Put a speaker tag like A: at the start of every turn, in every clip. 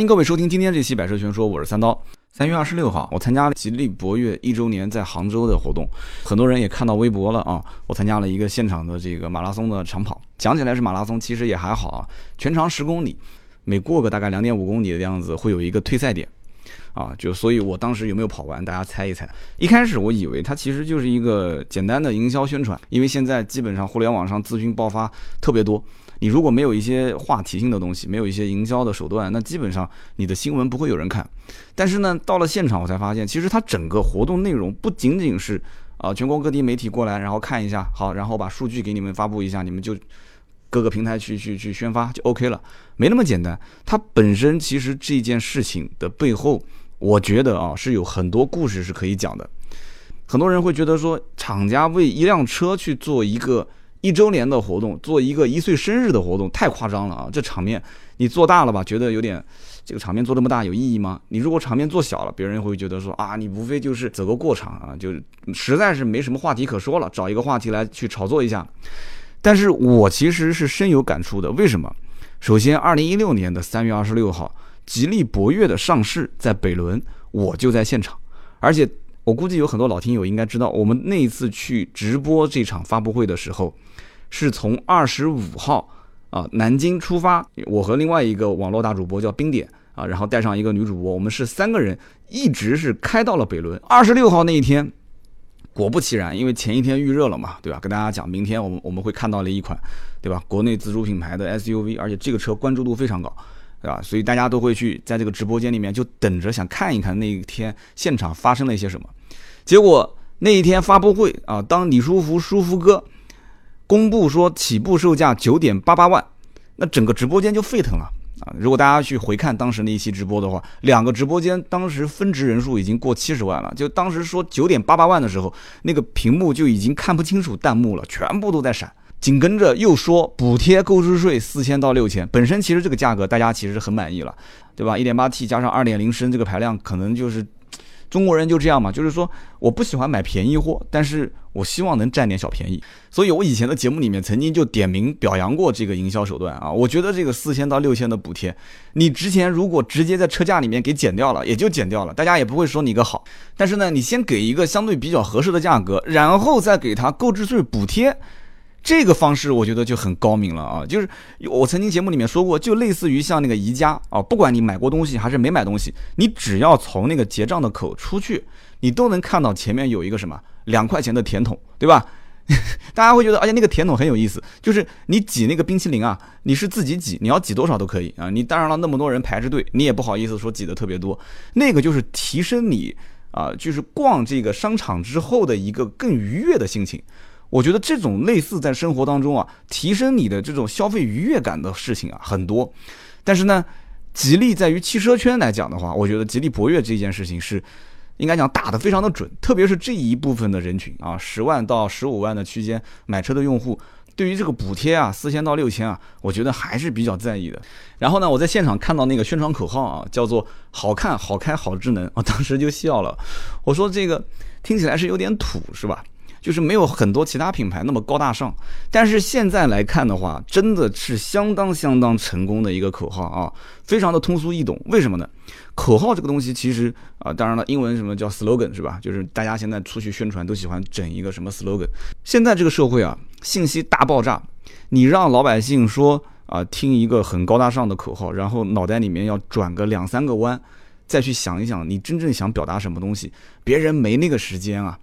A: 欢迎各位收听今天这期《百车全说》，我是三刀。三月二十六号，我参加了吉利博越一周年在杭州的活动，很多人也看到微博了啊。我参加了一个现场的这个马拉松的长跑，讲起来是马拉松，其实也还好啊。全长十公里，每过个大概两点五公里的样子，会有一个退赛点啊。就所以，我当时有没有跑完，大家猜一猜。一开始我以为它其实就是一个简单的营销宣传，因为现在基本上互联网上资讯爆发特别多。你如果没有一些话题性的东西，没有一些营销的手段，那基本上你的新闻不会有人看。但是呢，到了现场我才发现，其实它整个活动内容不仅仅是啊全国各地媒体过来，然后看一下，好，然后把数据给你们发布一下，你们就各个平台去去去宣发就 OK 了，没那么简单。它本身其实这件事情的背后，我觉得啊是有很多故事是可以讲的。很多人会觉得说，厂家为一辆车去做一个。一周年的活动，做一个一岁生日的活动，太夸张了啊！这场面你做大了吧，觉得有点，这个场面做这么大有意义吗？你如果场面做小了，别人会觉得说啊，你无非就是走个过场啊，就实在是没什么话题可说了，找一个话题来去炒作一下。但是我其实是深有感触的，为什么？首先，二零一六年的三月二十六号，吉利博越的上市在北仑，我就在现场，而且。我估计有很多老听友应该知道，我们那一次去直播这场发布会的时候，是从二十五号啊南京出发，我和另外一个网络大主播叫冰点啊，然后带上一个女主播，我们是三个人，一直是开到了北仑。二十六号那一天，果不其然，因为前一天预热了嘛，对吧？跟大家讲，明天我们我们会看到了一款，对吧？国内自主品牌的 SUV，而且这个车关注度非常高。对吧？所以大家都会去在这个直播间里面就等着想看一看那一天现场发生了一些什么。结果那一天发布会啊，当李书福书福哥公布说起步售价九点八八万，那整个直播间就沸腾了啊！如果大家去回看当时那一期直播的话，两个直播间当时分值人数已经过七十万了。就当时说九点八八万的时候，那个屏幕就已经看不清楚弹幕了，全部都在闪。紧跟着又说补贴购置税四千到六千，本身其实这个价格大家其实很满意了，对吧？一点八 T 加上二点零升这个排量，可能就是中国人就这样嘛，就是说我不喜欢买便宜货，但是我希望能占点小便宜。所以我以前的节目里面曾经就点名表扬过这个营销手段啊，我觉得这个四千到六千的补贴，你之前如果直接在车价里面给减掉了，也就减掉了，大家也不会说你个好。但是呢，你先给一个相对比较合适的价格，然后再给他购置税补贴。这个方式我觉得就很高明了啊！就是我曾经节目里面说过，就类似于像那个宜家啊，不管你买过东西还是没买东西，你只要从那个结账的口出去，你都能看到前面有一个什么两块钱的甜筒，对吧？大家会觉得，而且那个甜筒很有意思，就是你挤那个冰淇淋啊，你是自己挤，你要挤多少都可以啊。你当然了，那么多人排着队，你也不好意思说挤的特别多。那个就是提升你啊，就是逛这个商场之后的一个更愉悦的心情。我觉得这种类似在生活当中啊，提升你的这种消费愉悦感的事情啊很多，但是呢，吉利在于汽车圈来讲的话，我觉得吉利博越这件事情是应该讲打得非常的准，特别是这一部分的人群啊，十万到十五万的区间买车的用户，对于这个补贴啊，四千到六千啊，我觉得还是比较在意的。然后呢，我在现场看到那个宣传口号啊，叫做“好看、好开、好智能”，我当时就笑了，我说这个听起来是有点土，是吧？就是没有很多其他品牌那么高大上，但是现在来看的话，真的是相当相当成功的一个口号啊，非常的通俗易懂。为什么呢？口号这个东西其实啊，当然了，英文什么叫 slogan 是吧？就是大家现在出去宣传都喜欢整一个什么 slogan。现在这个社会啊，信息大爆炸，你让老百姓说啊，听一个很高大上的口号，然后脑袋里面要转个两三个弯，再去想一想你真正想表达什么东西，别人没那个时间啊。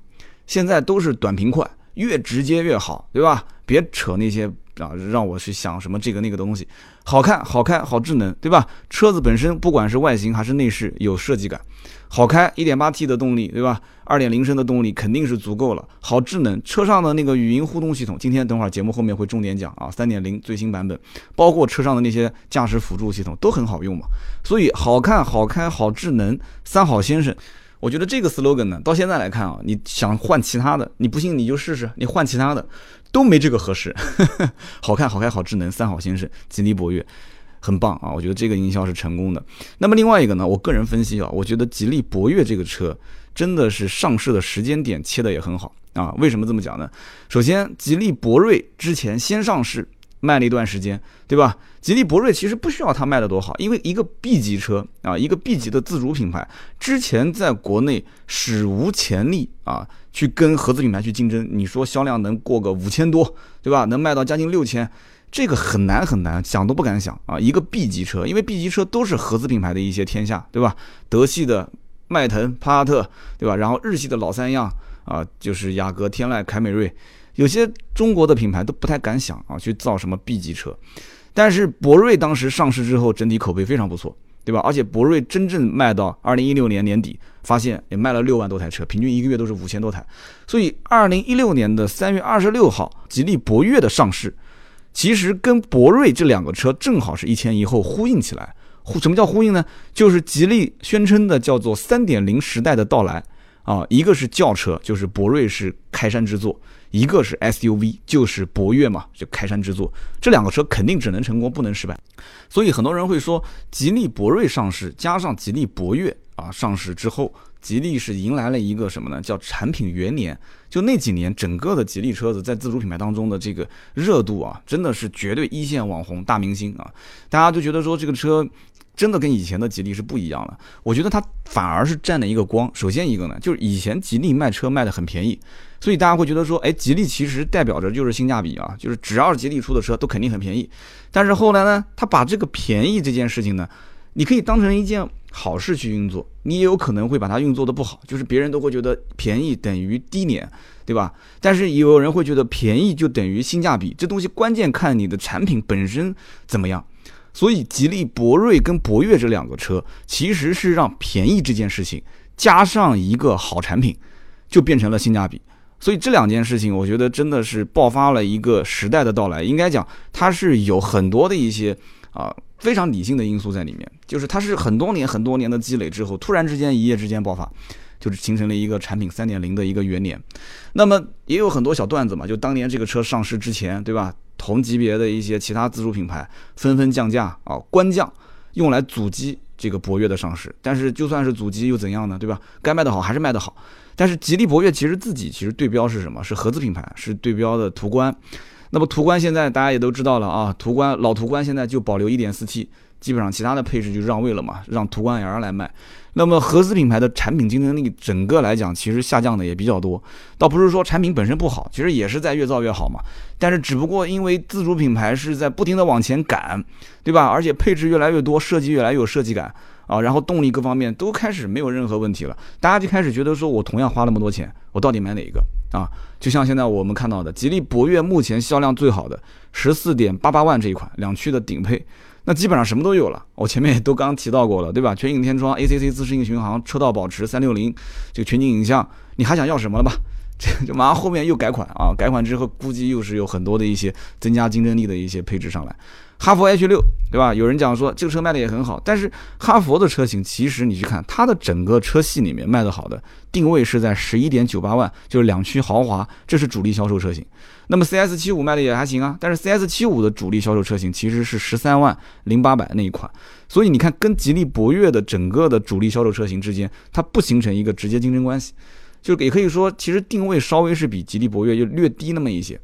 A: 现在都是短平快，越直接越好，对吧？别扯那些啊，让我去想什么这个那个东西，好看、好开、好智能，对吧？车子本身不管是外形还是内饰有设计感，好开一点八 T 的动力，对吧二点零升的动力肯定是足够了。好智能，车上的那个语音互动系统，今天等会儿节目后面会重点讲啊三点零最新版本，包括车上的那些驾驶辅助系统都很好用嘛。所以好看、好开、好智能，三好先生。我觉得这个 slogan 呢，到现在来看啊，你想换其他的，你不信你就试试，你换其他的都没这个合适。好看、好开、好智能，三好先生，吉利博越，很棒啊！我觉得这个营销是成功的。那么另外一个呢，我个人分析啊，我觉得吉利博越这个车真的是上市的时间点切的也很好啊。为什么这么讲呢？首先，吉利博瑞之前先上市，卖了一段时间，对吧？吉利博瑞其实不需要它卖的多好，因为一个 B 级车啊，一个 B 级的自主品牌，之前在国内史无前例啊，去跟合资品牌去竞争，你说销量能过个五千多，对吧？能卖到将近六千，这个很难很难，想都不敢想啊！一个 B 级车，因为 B 级车都是合资品牌的一些天下，对吧？德系的迈腾、帕萨特，对吧？然后日系的老三样啊，就是雅阁、天籁、凯美瑞。有些中国的品牌都不太敢想啊，去造什么 B 级车，但是博瑞当时上市之后，整体口碑非常不错，对吧？而且博瑞真正卖到二零一六年年底，发现也卖了六万多台车，平均一个月都是五千多台。所以二零一六年的三月二十六号，吉利博越的上市，其实跟博瑞这两个车正好是一前一后呼应起来。呼，什么叫呼应呢？就是吉利宣称的叫做三点零时代的到来啊，一个是轿车，就是博瑞是开山之作。一个是 SUV，就是博越嘛，就开山之作。这两个车肯定只能成功，不能失败。所以很多人会说，吉利博瑞上市，加上吉利博越啊上市之后，吉利是迎来了一个什么呢？叫产品元年。就那几年，整个的吉利车子在自主品牌当中的这个热度啊，真的是绝对一线网红大明星啊！大家都觉得说这个车。真的跟以前的吉利是不一样了，我觉得它反而是占了一个光。首先一个呢，就是以前吉利卖车卖的很便宜，所以大家会觉得说，哎，吉利其实代表着就是性价比啊，就是只要是吉利出的车都肯定很便宜。但是后来呢，他把这个便宜这件事情呢，你可以当成一件好事去运作，你也有可能会把它运作的不好，就是别人都会觉得便宜等于低廉，对吧？但是也有人会觉得便宜就等于性价比，这东西关键看你的产品本身怎么样。所以，吉利博瑞跟博越这两个车，其实是让便宜这件事情加上一个好产品，就变成了性价比。所以这两件事情，我觉得真的是爆发了一个时代的到来。应该讲，它是有很多的一些啊非常理性的因素在里面，就是它是很多年很多年的积累之后，突然之间一夜之间爆发，就是形成了一个产品三点零的一个元年。那么也有很多小段子嘛，就当年这个车上市之前，对吧？同级别的一些其他自主品牌纷纷降价啊，官降，用来阻击这个博越的上市。但是就算是阻击又怎样呢？对吧？该卖的好还是卖的好。但是吉利博越其实自己其实对标是什么？是合资品牌，是对标的途观。那么途观现在大家也都知道了啊，途观老途观现在就保留 1.4T。基本上其他的配置就让位了嘛，让途观 L 来卖。那么合资品牌的产品竞争力整个来讲，其实下降的也比较多。倒不是说产品本身不好，其实也是在越造越好嘛。但是只不过因为自主品牌是在不停的往前赶，对吧？而且配置越来越多，设计越来越有设计感啊，然后动力各方面都开始没有任何问题了。大家就开始觉得说，我同样花那么多钱，我到底买哪一个啊？就像现在我们看到的，吉利博越目前销量最好的十四点八八万这一款两驱的顶配。那基本上什么都有了，我前面也都刚提到过了，对吧？全景天窗、ACC 自适应巡航、车道保持、三六零，这个全景影像，你还想要什么了吧？这就马上后面又改款啊！改款之后估计又是有很多的一些增加竞争力的一些配置上来。哈弗 H 六，对吧？有人讲说这个车卖的也很好，但是哈佛的车型其实你去看它的整个车系里面卖的好的定位是在十一点九八万，就是两驱豪华，这是主力销售车型。那么 CS 七五卖的也还行啊，但是 CS 七五的主力销售车型其实是十三万零八百那一款，所以你看跟吉利博越的整个的主力销售车型之间，它不形成一个直接竞争关系，就也可以说其实定位稍微是比吉利博越就略低那么一些。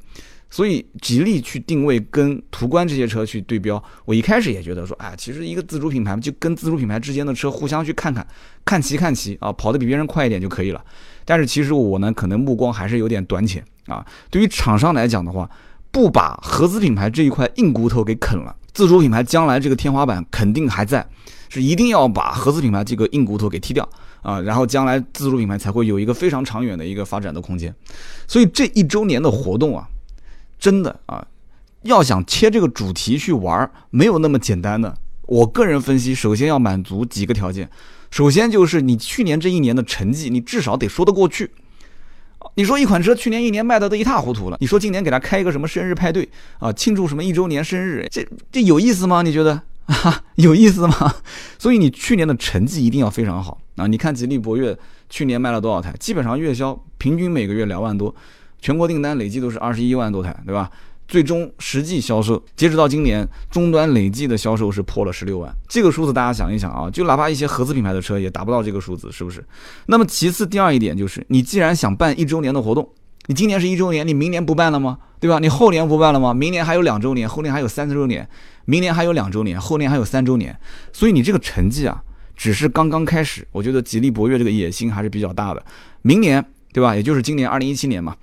A: 所以吉利去定位跟途观这些车去对标，我一开始也觉得说，哎，其实一个自主品牌就跟自主品牌之间的车互相去看看，看齐看齐啊，跑得比别人快一点就可以了。但是其实我呢，可能目光还是有点短浅啊。对于厂商来讲的话，不把合资品牌这一块硬骨头给啃了，自主品牌将来这个天花板肯定还在，是一定要把合资品牌这个硬骨头给踢掉啊，然后将来自主品牌才会有一个非常长远的一个发展的空间。所以这一周年的活动啊。真的啊，要想切这个主题去玩，没有那么简单的。我个人分析，首先要满足几个条件。首先就是你去年这一年的成绩，你至少得说得过去。你说一款车去年一年卖的都一塌糊涂了，你说今年给他开一个什么生日派对啊，庆祝什么一周年生日，这这有意思吗？你觉得啊，有意思吗？所以你去年的成绩一定要非常好啊！你看吉利博越去年卖了多少台？基本上月销平均每个月两万多。全国订单累计都是二十一万多台，对吧？最终实际销售，截止到今年终端累计的销售是破了十六万。这个数字大家想一想啊，就哪怕一些合资品牌的车也达不到这个数字，是不是？那么其次，第二一点就是，你既然想办一周年的活动你今年是一周年，你明年不办了吗？对吧？你后年不办了吗？明年还有两周年，后年还有三周年，明年还有两周年，后年还有三周年。所以你这个成绩啊，只是刚刚开始。我觉得吉利博越这个野心还是比较大的。明年，对吧？也就是今年二零一七年嘛。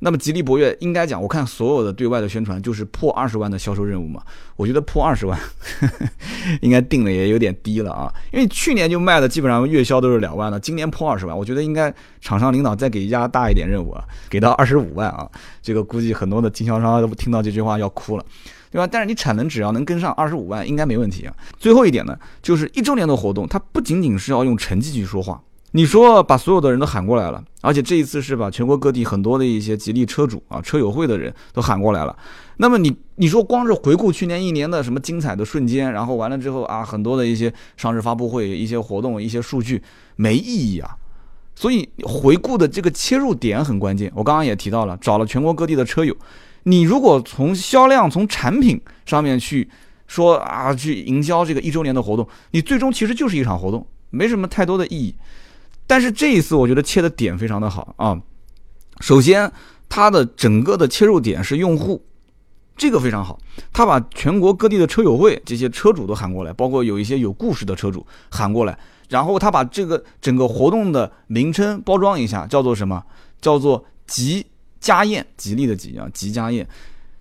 A: 那么吉利博越应该讲，我看所有的对外的宣传就是破二十万的销售任务嘛。我觉得破二十万，应该定的也有点低了啊。因为去年就卖的基本上月销都是两万了，今年破二十万，我觉得应该厂商领导再给一家大一点任务啊，给到二十五万啊。这个估计很多的经销商都听到这句话要哭了，对吧？但是你产能只要能跟上二十五万，应该没问题啊。最后一点呢，就是一周年的活动，它不仅仅是要用成绩去说话。你说把所有的人都喊过来了，而且这一次是把全国各地很多的一些吉利车主啊、车友会的人都喊过来了。那么你你说光是回顾去年一年的什么精彩的瞬间，然后完了之后啊，很多的一些上市发布会、一些活动、一些数据没意义啊。所以回顾的这个切入点很关键。我刚刚也提到了，找了全国各地的车友，你如果从销量、从产品上面去说啊，去营销这个一周年的活动，你最终其实就是一场活动，没什么太多的意义。但是这一次，我觉得切的点非常的好啊。首先，它的整个的切入点是用户，这个非常好。他把全国各地的车友会这些车主都喊过来，包括有一些有故事的车主喊过来，然后他把这个整个活动的名称包装一下，叫做什么？叫做“吉家宴”，吉利的吉啊，吉家宴。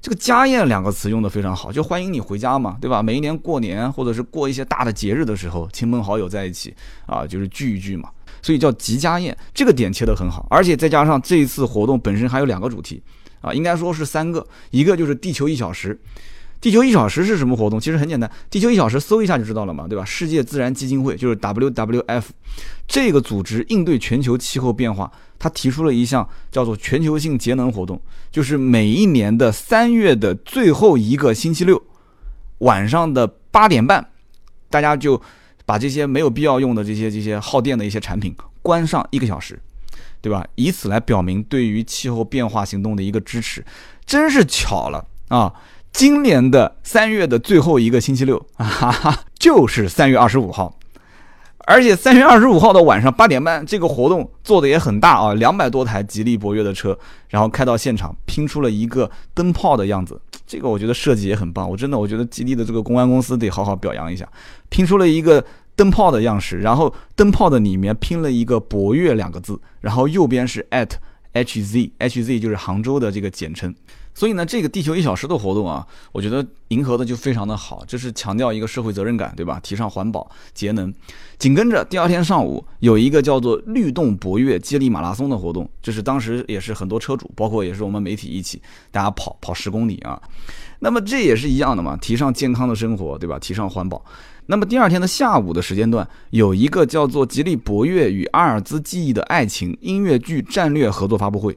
A: 这个家宴两个词用的非常好，就欢迎你回家嘛，对吧？每一年过年或者是过一些大的节日的时候，亲朋好友在一起啊，就是聚一聚嘛。所以叫吉家宴，这个点切得很好，而且再加上这一次活动本身还有两个主题，啊，应该说是三个，一个就是地球一小时。地球一小时是什么活动？其实很简单，地球一小时搜一下就知道了嘛，对吧？世界自然基金会就是 WWF 这个组织应对全球气候变化，它提出了一项叫做全球性节能活动，就是每一年的三月的最后一个星期六晚上的八点半，大家就。把这些没有必要用的这些这些耗电的一些产品关上一个小时，对吧？以此来表明对于气候变化行动的一个支持，真是巧了啊！今年的三月的最后一个星期六 啊，就是三月二十五号，而且三月二十五号的晚上八点半，这个活动做的也很大啊，两百多台吉利博越的车，然后开到现场，拼出了一个灯泡的样子，这个我觉得设计也很棒，我真的我觉得吉利的这个公关公司得好好表扬一下。拼出了一个灯泡的样式，然后灯泡的里面拼了一个“博越”两个字，然后右边是 at hz，hz 就是杭州的这个简称。所以呢，这个地球一小时的活动啊，我觉得迎合的就非常的好，这是强调一个社会责任感，对吧？提倡环保节能。紧跟着第二天上午有一个叫做“律动博越”接力马拉松的活动，就是当时也是很多车主，包括也是我们媒体一起大家跑跑十公里啊。那么这也是一样的嘛，提倡健康的生活，对吧？提倡环保。那么第二天的下午的时间段，有一个叫做“吉利博越与阿尔兹记忆的爱情”音乐剧战略合作发布会。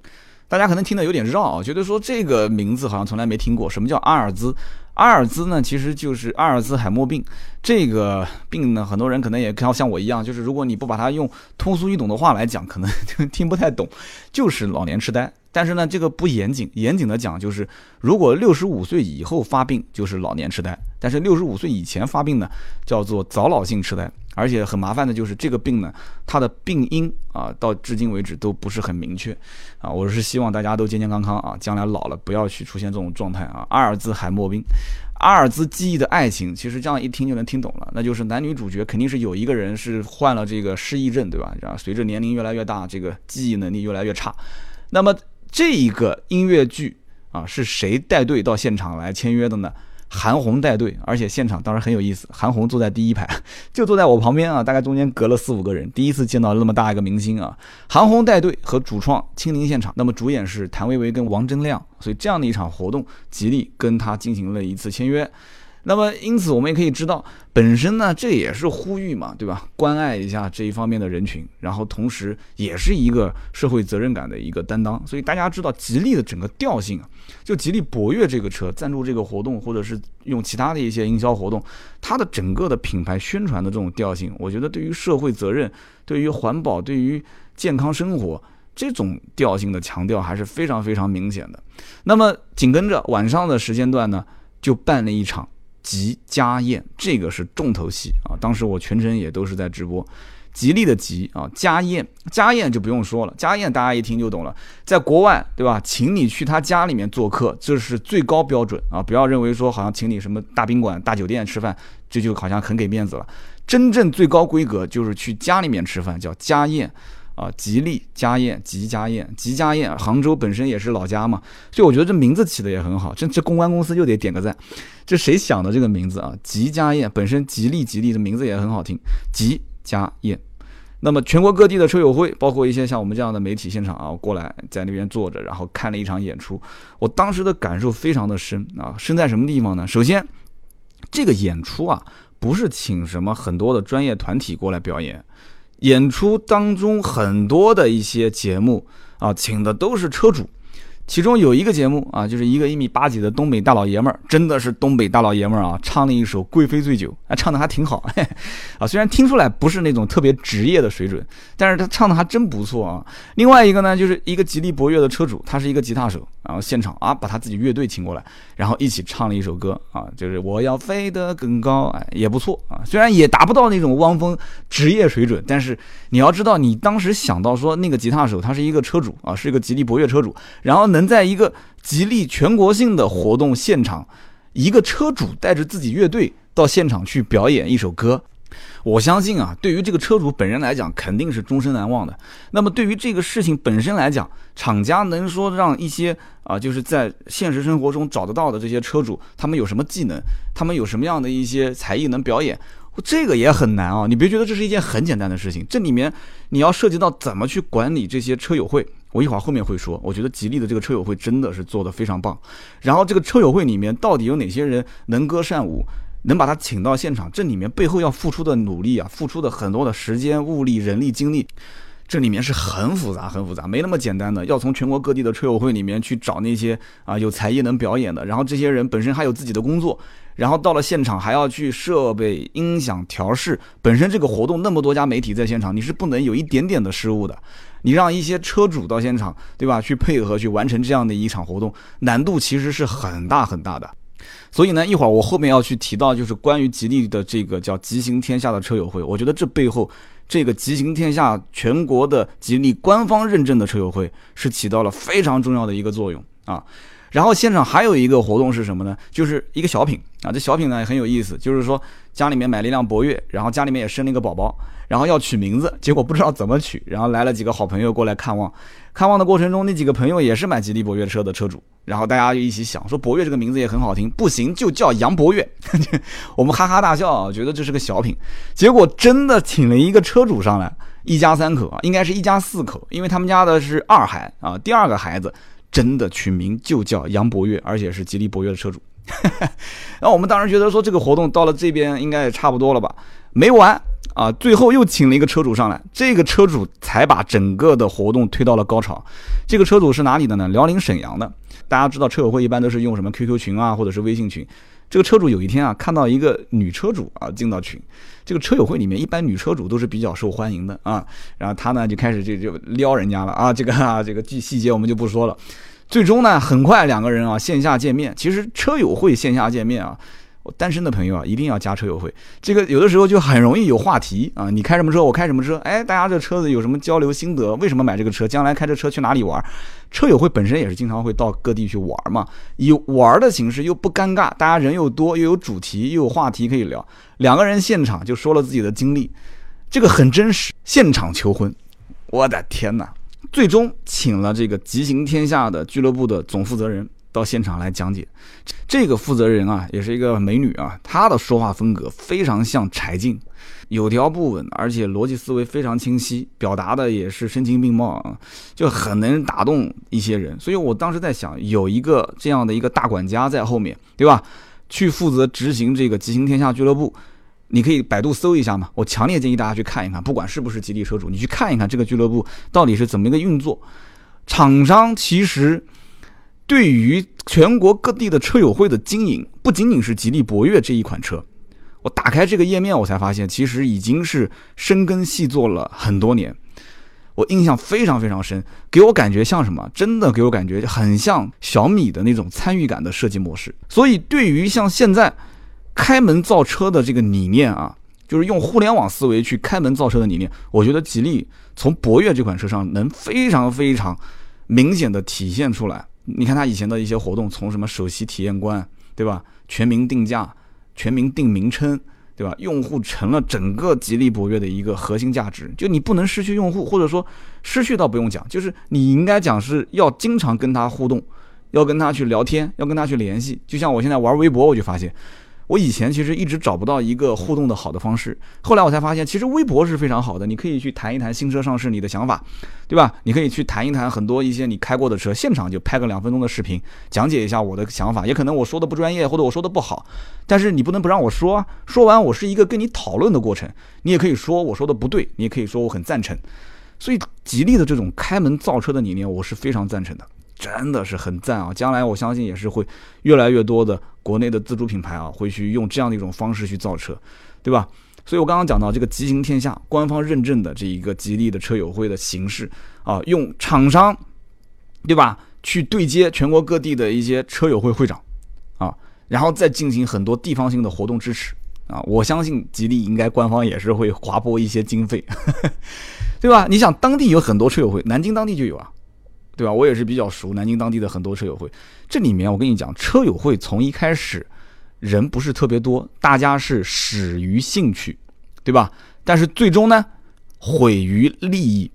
A: 大家可能听得有点绕啊，觉得说这个名字好像从来没听过。什么叫阿尔兹？阿尔兹呢，其实就是阿尔兹海默病。这个病呢，很多人可能也要像我一样，就是如果你不把它用通俗易懂的话来讲，可能就听不太懂，就是老年痴呆。但是呢，这个不严谨，严谨的讲就是，如果六十五岁以后发病，就是老年痴呆；但是六十五岁以前发病呢，叫做早老性痴呆。而且很麻烦的就是这个病呢，它的病因啊，到至今为止都不是很明确啊。我是希望大家都健健康康啊，将来老了不要去出现这种状态啊。阿尔兹海默病，阿尔兹记忆的爱情，其实这样一听就能听懂了，那就是男女主角肯定是有一个人是患了这个失忆症，对吧？然后随着年龄越来越大，这个记忆能力越来越差，那么。这一个音乐剧啊，是谁带队到现场来签约的呢？韩红带队，而且现场当时很有意思。韩红坐在第一排，就坐在我旁边啊，大概中间隔了四五个人，第一次见到那么大一个明星啊。韩红带队和主创亲临现场，那么主演是谭维维跟王铮亮，所以这样的一场活动，吉利跟他进行了一次签约。那么，因此我们也可以知道，本身呢，这也是呼吁嘛，对吧？关爱一下这一方面的人群，然后同时也是一个社会责任感的一个担当。所以大家知道，吉利的整个调性啊，就吉利博越这个车赞助这个活动，或者是用其他的一些营销活动，它的整个的品牌宣传的这种调性，我觉得对于社会责任、对于环保、对于健康生活这种调性的强调还是非常非常明显的。那么紧跟着晚上的时间段呢，就办了一场。吉家宴，这个是重头戏啊！当时我全程也都是在直播。吉利的吉啊，家宴，家宴就不用说了，家宴大家一听就懂了，在国外对吧？请你去他家里面做客，这是最高标准啊！不要认为说好像请你什么大宾馆、大酒店吃饭，这就好像很给面子了。真正最高规格就是去家里面吃饭，叫家宴。啊，吉利家宴，吉家宴，吉家宴，杭州本身也是老家嘛，所以我觉得这名字起的也很好。这这公关公司又得点个赞，这谁想的这个名字啊？吉家宴本身吉利吉利的名字也很好听，吉家宴。那么全国各地的车友会，包括一些像我们这样的媒体现场啊，过来在那边坐着，然后看了一场演出。我当时的感受非常的深啊，深在什么地方呢？首先，这个演出啊，不是请什么很多的专业团体过来表演。演出当中很多的一些节目啊，请的都是车主。其中有一个节目啊，就是一个一米八几的东北大老爷们儿，真的是东北大老爷们儿啊，唱了一首《贵妃醉酒》，啊，唱的还挺好，啊，虽然听出来不是那种特别职业的水准，但是他唱的还真不错啊。另外一个呢，就是一个吉利博越的车主，他是一个吉他手，然后现场啊，把他自己乐队请过来，然后一起唱了一首歌啊，就是我要飞得更高，哎，也不错啊。虽然也达不到那种汪峰职业水准，但是你要知道，你当时想到说那个吉他手他是一个车主啊，是一个吉利博越车主，然后能。能在一个吉利全国性的活动现场，一个车主带着自己乐队到现场去表演一首歌，我相信啊，对于这个车主本人来讲，肯定是终身难忘的。那么对于这个事情本身来讲，厂家能说让一些啊，就是在现实生活中找得到的这些车主，他们有什么技能，他们有什么样的一些才艺能表演？这个也很难啊！你别觉得这是一件很简单的事情，这里面你要涉及到怎么去管理这些车友会。我一会儿后面会说，我觉得吉利的这个车友会真的是做得非常棒。然后这个车友会里面到底有哪些人能歌善舞，能把他请到现场？这里面背后要付出的努力啊，付出的很多的时间、物力、人力、精力，这里面是很复杂、很复杂，没那么简单的。要从全国各地的车友会里面去找那些啊有才艺能表演的，然后这些人本身还有自己的工作，然后到了现场还要去设备、音响调试。本身这个活动那么多家媒体在现场，你是不能有一点点的失误的。你让一些车主到现场，对吧？去配合去完成这样的一场活动，难度其实是很大很大的。所以呢，一会儿我后面要去提到，就是关于吉利的这个叫“吉行天下”的车友会，我觉得这背后这个“吉行天下”全国的吉利官方认证的车友会是起到了非常重要的一个作用啊。然后现场还有一个活动是什么呢？就是一个小品啊，这小品呢也很有意思，就是说家里面买了一辆博越，然后家里面也生了一个宝宝，然后要取名字，结果不知道怎么取，然后来了几个好朋友过来看望，看望的过程中，那几个朋友也是买吉利博越车的车主，然后大家就一起想说博越这个名字也很好听，不行就叫杨博越，我们哈哈大笑啊，觉得这是个小品，结果真的请了一个车主上来，一家三口啊，应该是一家四口，因为他们家的是二孩啊，第二个孩子。真的取名就叫杨博越，而且是吉利博越的车主。然后我们当时觉得说这个活动到了这边应该也差不多了吧？没完啊！最后又请了一个车主上来，这个车主才把整个的活动推到了高潮。这个车主是哪里的呢？辽宁沈阳的。大家知道车友会一般都是用什么 QQ 群啊，或者是微信群。这个车主有一天啊，看到一个女车主啊进到群。这个车友会里面一般女车主都是比较受欢迎的啊。然后他呢就开始就就撩人家了啊。这个啊这个细细节我们就不说了。最终呢，很快两个人啊线下见面。其实车友会线下见面啊，单身的朋友啊一定要加车友会。这个有的时候就很容易有话题啊，你开什么车，我开什么车，哎，大家这车子有什么交流心得？为什么买这个车？将来开着车去哪里玩？车友会本身也是经常会到各地去玩嘛，以玩的形式又不尴尬，大家人又多，又有主题，又有话题可以聊。两个人现场就说了自己的经历，这个很真实。现场求婚，我的天哪！最终请了这个吉行天下的俱乐部的总负责人到现场来讲解。这个负责人啊，也是一个美女啊，她的说话风格非常像柴静，有条不紊，而且逻辑思维非常清晰，表达的也是声情并茂啊，就很能打动一些人。所以我当时在想，有一个这样的一个大管家在后面，对吧？去负责执行这个吉行天下俱乐部。你可以百度搜一下嘛，我强烈建议大家去看一看，不管是不是吉利车主，你去看一看这个俱乐部到底是怎么一个运作。厂商其实对于全国各地的车友会的经营，不仅仅是吉利博越这一款车。我打开这个页面，我才发现其实已经是深耕细作了很多年。我印象非常非常深，给我感觉像什么？真的给我感觉很像小米的那种参与感的设计模式。所以对于像现在。开门造车的这个理念啊，就是用互联网思维去开门造车的理念，我觉得吉利从博越这款车上能非常非常明显的体现出来。你看他以前的一些活动，从什么首席体验官，对吧？全民定价、全民定名称，对吧？用户成了整个吉利博越的一个核心价值。就你不能失去用户，或者说失去倒不用讲，就是你应该讲是要经常跟他互动，要跟他去聊天，要跟他去联系。就像我现在玩微博，我就发现。我以前其实一直找不到一个互动的好的方式，后来我才发现，其实微博是非常好的，你可以去谈一谈新车上市你的想法，对吧？你可以去谈一谈很多一些你开过的车，现场就拍个两分钟的视频，讲解一下我的想法，也可能我说的不专业或者我说的不好，但是你不能不让我说，说完我是一个跟你讨论的过程，你也可以说我说的不对，你也可以说我很赞成，所以吉利的这种开门造车的理念，我是非常赞成的。真的是很赞啊！将来我相信也是会越来越多的国内的自主品牌啊，会去用这样的一种方式去造车，对吧？所以我刚刚讲到这个“吉行天下”官方认证的这一个吉利的车友会的形式啊，用厂商，对吧？去对接全国各地的一些车友会会长啊，然后再进行很多地方性的活动支持啊。我相信吉利应该官方也是会划拨一些经费，对吧？你想当地有很多车友会，南京当地就有啊。对吧？我也是比较熟南京当地的很多车友会，这里面我跟你讲，车友会从一开始人不是特别多，大家是始于兴趣，对吧？但是最终呢，毁于利益。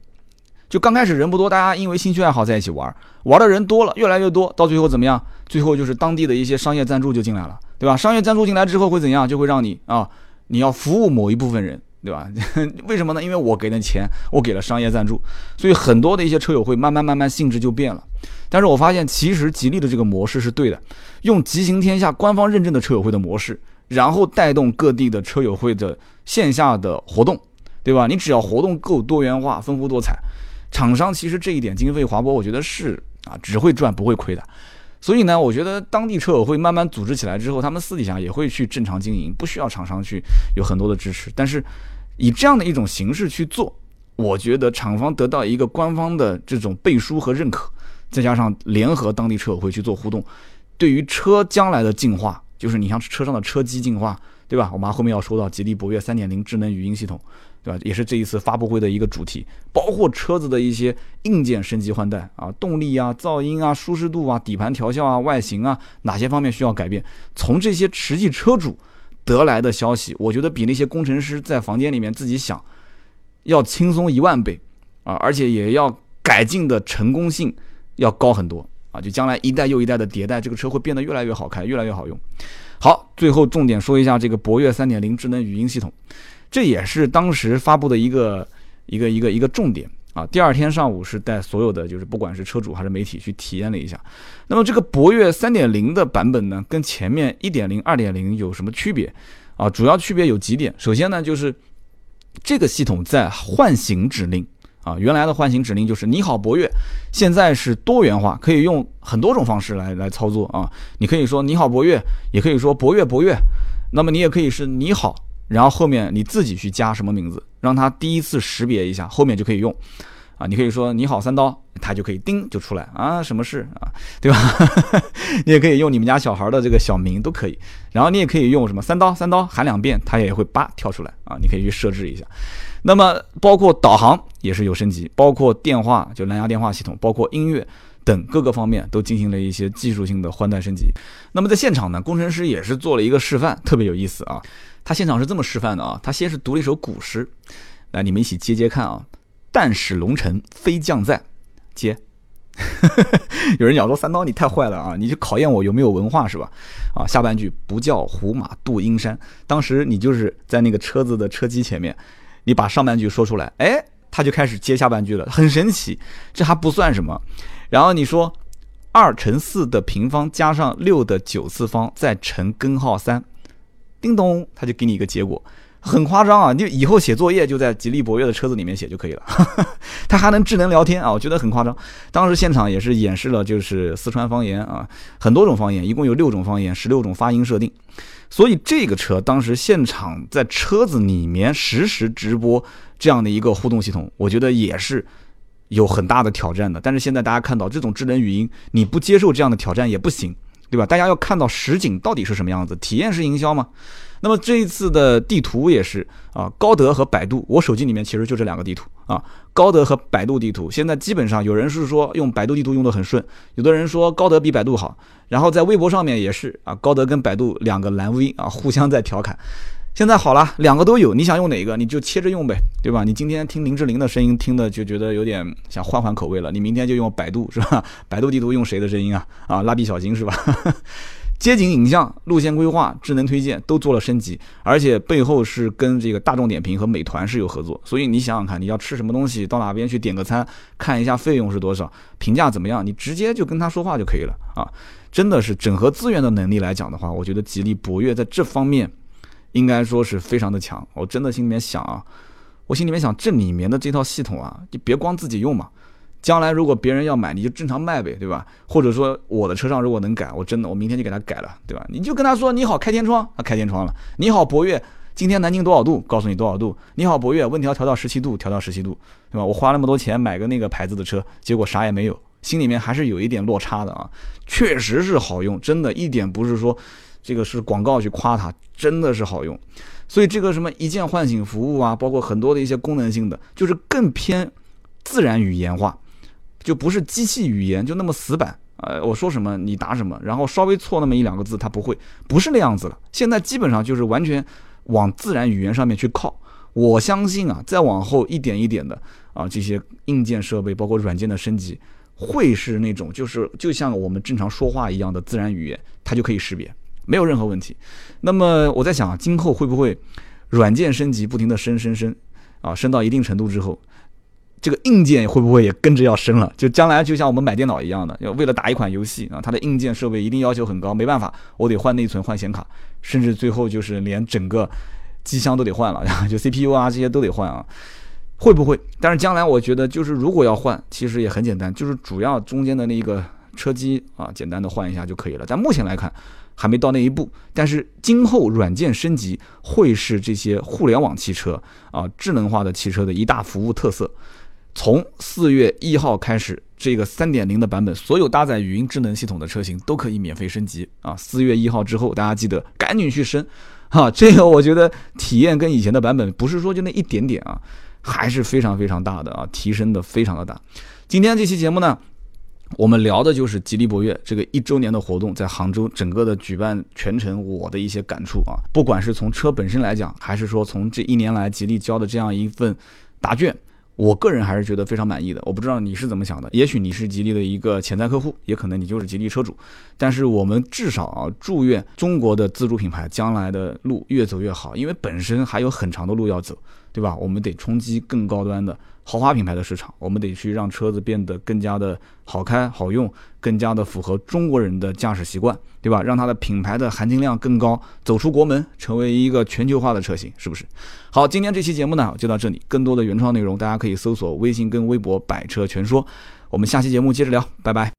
A: 就刚开始人不多，大家因为兴趣爱好在一起玩，玩的人多了，越来越多，到最后怎么样？最后就是当地的一些商业赞助就进来了，对吧？商业赞助进来之后会怎样？就会让你啊，你要服务某一部分人。对吧？为什么呢？因为我给了钱，我给了商业赞助，所以很多的一些车友会慢慢慢慢性质就变了。但是我发现，其实吉利的这个模式是对的，用“吉行天下”官方认证的车友会的模式，然后带动各地的车友会的线下的活动，对吧？你只要活动够多元化、丰富多彩，厂商其实这一点经费划拨，我觉得是啊，只会赚不会亏的。所以呢，我觉得当地车友会慢慢组织起来之后，他们私底下也会去正常经营，不需要厂商去有很多的支持，但是。以这样的一种形式去做，我觉得厂方得到一个官方的这种背书和认可，再加上联合当地车委会去做互动，对于车将来的进化，就是你像车上的车机进化，对吧？我们后面要说到吉利博越三点零智能语音系统，对吧？也是这一次发布会的一个主题，包括车子的一些硬件升级换代啊，动力啊、噪音啊、舒适度啊、底盘调校啊、外形啊，哪些方面需要改变？从这些实际车主。得来的消息，我觉得比那些工程师在房间里面自己想要轻松一万倍啊，而且也要改进的成功性要高很多啊！就将来一代又一代的迭代，这个车会变得越来越好开，越来越好用。好，最后重点说一下这个博越三点零智能语音系统，这也是当时发布的一个一个一个一个重点。啊，第二天上午是带所有的，就是不管是车主还是媒体去体验了一下。那么这个博越三点零的版本呢，跟前面一点零、二点零有什么区别？啊，主要区别有几点。首先呢，就是这个系统在唤醒指令啊，原来的唤醒指令就是“你好，博越”，现在是多元化，可以用很多种方式来来操作啊。你可以说“你好，博越”，也可以说“博越，博越”。那么你也可以是“你好”。然后后面你自己去加什么名字，让他第一次识别一下，后面就可以用，啊，你可以说你好三刀，他就可以叮就出来啊，什么事啊，对吧？你也可以用你们家小孩的这个小名都可以，然后你也可以用什么三刀三刀喊两遍，它也会叭跳出来啊，你可以去设置一下。那么包括导航也是有升级，包括电话就蓝牙电话系统，包括音乐等各个方面都进行了一些技术性的换代升级。那么在现场呢，工程师也是做了一个示范，特别有意思啊。他现场是这么示范的啊，他先是读了一首古诗，来你们一起接接看啊。但使龙城飞将在，接。有人讲说三刀你太坏了啊，你就考验我有没有文化是吧？啊，下半句不教胡马度阴山，当时你就是在那个车子的车机前面，你把上半句说出来，哎，他就开始接下半句了，很神奇。这还不算什么，然后你说二乘四的平方加上六的九次方再乘根号三。叮咚，他就给你一个结果，很夸张啊！你以后写作业就在吉利博越的车子里面写就可以了。它还能智能聊天啊，我觉得很夸张。当时现场也是演示了，就是四川方言啊，很多种方言，一共有六种方言，十六种发音设定。所以这个车当时现场在车子里面实时直播这样的一个互动系统，我觉得也是有很大的挑战的。但是现在大家看到这种智能语音，你不接受这样的挑战也不行。对吧？大家要看到实景到底是什么样子，体验式营销嘛。那么这一次的地图也是啊，高德和百度，我手机里面其实就这两个地图啊，高德和百度地图。现在基本上有人是说用百度地图用的很顺，有的人说高德比百度好，然后在微博上面也是啊，高德跟百度两个蓝 V 啊，互相在调侃。现在好了，两个都有，你想用哪个你就切着用呗，对吧？你今天听林志玲的声音听的就觉得有点想换换口味了，你明天就用百度是吧？百度地图用谁的声音啊？啊，蜡笔小新是吧？街景影像、路线规划、智能推荐都做了升级，而且背后是跟这个大众点评和美团是有合作，所以你想想看，你要吃什么东西，到哪边去点个餐，看一下费用是多少，评价怎么样，你直接就跟他说话就可以了啊！真的是整合资源的能力来讲的话，我觉得吉利博越在这方面。应该说是非常的强，我真的心里面想啊，我心里面想这里面的这套系统啊，你别光自己用嘛，将来如果别人要买，你就正常卖呗，对吧？或者说我的车上如果能改，我真的我明天就给他改了，对吧？你就跟他说你好开天窗，他开天窗了。你好博越，今天南京多少度？告诉你多少度。你好博越，温调调到十七度，调到十七度，对吧？我花那么多钱买个那个牌子的车，结果啥也没有，心里面还是有一点落差的啊。确实是好用，真的一点不是说。这个是广告去夸它，真的是好用，所以这个什么一键唤醒服务啊，包括很多的一些功能性的，就是更偏自然语言化，就不是机器语言就那么死板，呃，我说什么你答什么，然后稍微错那么一两个字它不会，不是那样子了。现在基本上就是完全往自然语言上面去靠。我相信啊，再往后一点一点的啊，这些硬件设备包括软件的升级，会是那种就是就像我们正常说话一样的自然语言，它就可以识别。没有任何问题。那么我在想，今后会不会软件升级，不停的升升升啊，升到一定程度之后，这个硬件会不会也跟着要升了？就将来就像我们买电脑一样的，要为了打一款游戏啊，它的硬件设备一定要求很高，没办法，我得换内存、换显卡，甚至最后就是连整个机箱都得换了，就 CPU 啊这些都得换啊，会不会？但是将来我觉得，就是如果要换，其实也很简单，就是主要中间的那个车机啊，简单的换一下就可以了。但目前来看。还没到那一步，但是今后软件升级会是这些互联网汽车啊、智能化的汽车的一大服务特色。从四月一号开始，这个三点零的版本，所有搭载语音智能系统的车型都可以免费升级啊！四月一号之后，大家记得赶紧去升，哈，这个我觉得体验跟以前的版本不是说就那一点点啊，还是非常非常大的啊，提升的非常的大。今天这期节目呢。我们聊的就是吉利博越这个一周年的活动，在杭州整个的举办全程，我的一些感触啊，不管是从车本身来讲，还是说从这一年来吉利交的这样一份答卷，我个人还是觉得非常满意的。我不知道你是怎么想的，也许你是吉利的一个潜在客户，也可能你就是吉利车主，但是我们至少啊，祝愿中国的自主品牌将来的路越走越好，因为本身还有很长的路要走，对吧？我们得冲击更高端的。豪华品牌的市场，我们得去让车子变得更加的好开好用，更加的符合中国人的驾驶习惯，对吧？让它的品牌的含金量更高，走出国门，成为一个全球化的车型，是不是？好，今天这期节目呢就到这里，更多的原创内容大家可以搜索微信跟微博“百车全说”，我们下期节目接着聊，拜拜。